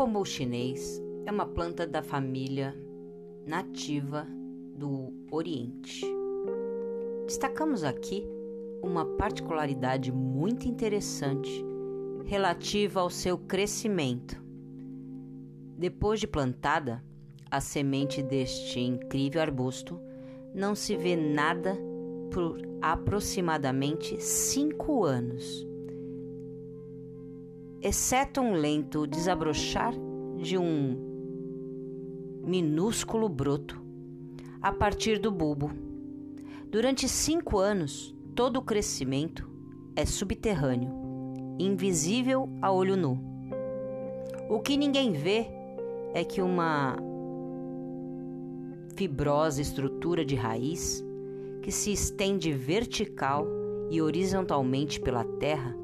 bambu chinês é uma planta da família nativa do Oriente. Destacamos aqui uma particularidade muito interessante relativa ao seu crescimento. Depois de plantada, a semente deste incrível arbusto não se vê nada por aproximadamente cinco anos, exceto um lento desabrochar de um minúsculo broto a partir do bulbo. Durante cinco anos, todo o crescimento é subterrâneo, invisível a olho nu. O que ninguém vê é que uma fibrosa estrutura de raiz que se estende vertical e horizontalmente pela terra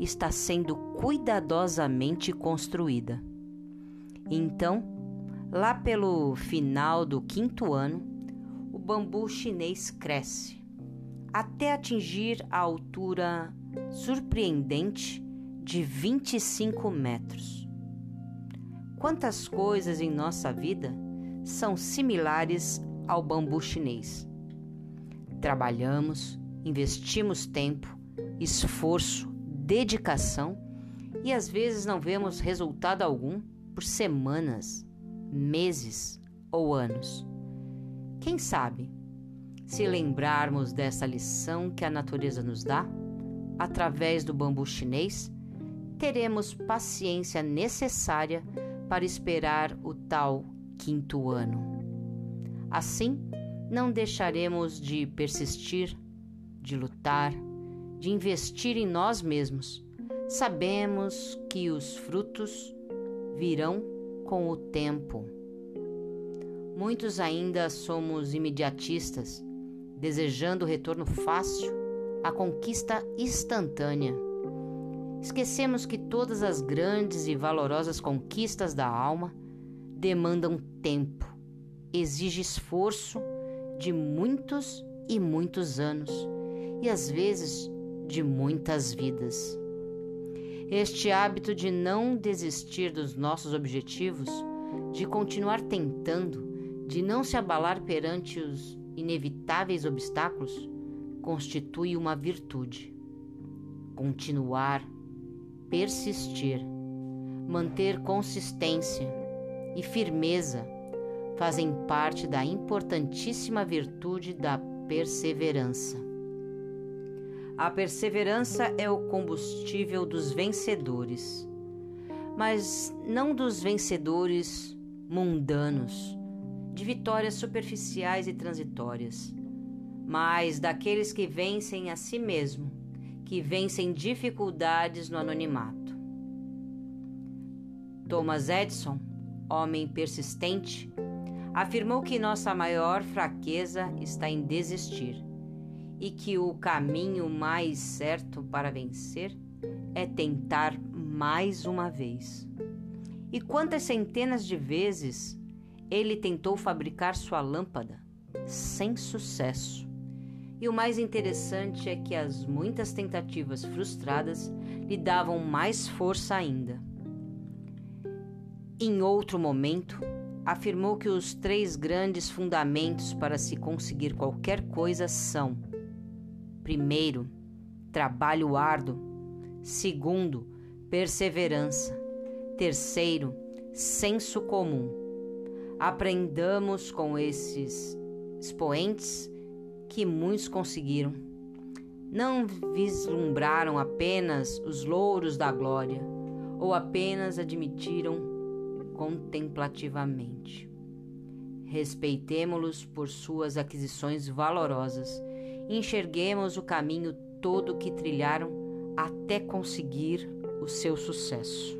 está sendo cuidadosamente construída. Então, lá pelo final do quinto ano, o bambu chinês cresce até atingir a altura surpreendente de 25 metros. Quantas coisas em nossa vida são similares ao bambu chinês? Trabalhamos, investimos tempo, esforço, dedicação e às vezes não vemos resultado algum por semanas, meses ou anos. Quem sabe, se lembrarmos dessa lição que a natureza nos dá, através do bambu chinês, teremos paciência necessária para esperar o tal quinto ano. Assim, não deixaremos de persistir, de lutar, de investir em nós mesmos. Sabemos que os frutos virão com o tempo. Muitos ainda somos imediatistas, desejando o retorno fácil, a conquista instantânea. Esquecemos que todas as grandes e valorosas conquistas da alma demandam tempo, exige esforço de muitos e muitos anos, e às vezes de muitas vidas. Este hábito de não desistir dos nossos objetivos, de continuar tentando, de não se abalar perante os inevitáveis obstáculos, constitui uma virtude. Continuar, persistir, manter consistência e firmeza fazem parte da importantíssima virtude da perseverança. A perseverança é o combustível dos vencedores, mas não dos vencedores mundanos, de vitórias superficiais e transitórias, mas daqueles que vencem a si mesmo, que vencem dificuldades no anonimato. Thomas Edison, homem persistente, afirmou que nossa maior fraqueza está em desistir e que o caminho mais certo para vencer é tentar mais uma vez. E quantas centenas de vezes ele tentou fabricar sua lâmpada sem sucesso. E o mais interessante é que as muitas tentativas frustradas lhe davam mais força ainda. Em outro momento, afirmou que os três grandes fundamentos para se conseguir qualquer coisa são: primeiro, trabalho árduo, segundo, perseverança, terceiro, senso comum. Aprendamos com esses expoentes que muitos conseguiram. Não vislumbraram apenas os louros da glória ou apenas admitiram contemplativamente. Respeitemo-los por suas aquisições valorosas enxerguemos o caminho todo que trilharam até conseguir o seu sucesso.